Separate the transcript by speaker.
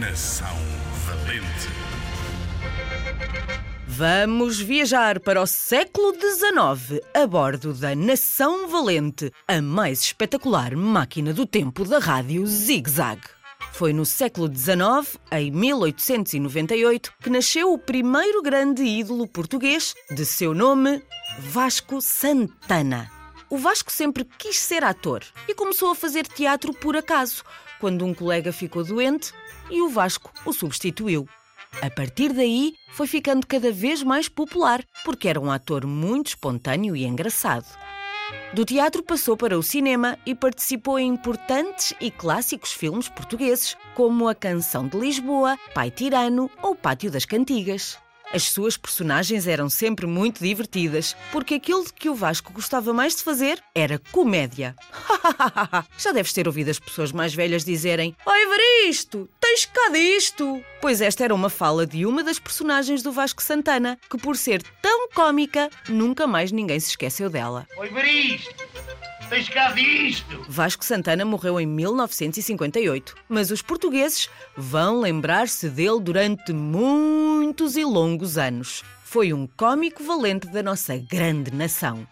Speaker 1: Nação Valente.
Speaker 2: Vamos viajar para o século XIX a bordo da Nação Valente, a mais espetacular máquina do tempo da rádio Zig Zag. Foi no século XIX, em 1898, que nasceu o primeiro grande ídolo português, de seu nome Vasco Santana. O Vasco sempre quis ser ator e começou a fazer teatro por acaso, quando um colega ficou doente e o Vasco o substituiu. A partir daí, foi ficando cada vez mais popular, porque era um ator muito espontâneo e engraçado. Do teatro passou para o cinema e participou em importantes e clássicos filmes portugueses, como A Canção de Lisboa, Pai Tirano ou Pátio das Cantigas. As suas personagens eram sempre muito divertidas, porque aquilo que o Vasco gostava mais de fazer era comédia. Já deves ter ouvido as pessoas mais velhas dizerem: Oi, Evaristo, tens cá disto? Pois esta era uma fala de uma das personagens do Vasco Santana, que por ser tão cómica, nunca mais ninguém se esqueceu dela.
Speaker 3: Oi, Varisto! Tens cá disto!
Speaker 2: Vasco Santana morreu em 1958, mas os portugueses vão lembrar-se dele durante muitos e longos anos. Foi um cómico valente da nossa grande nação.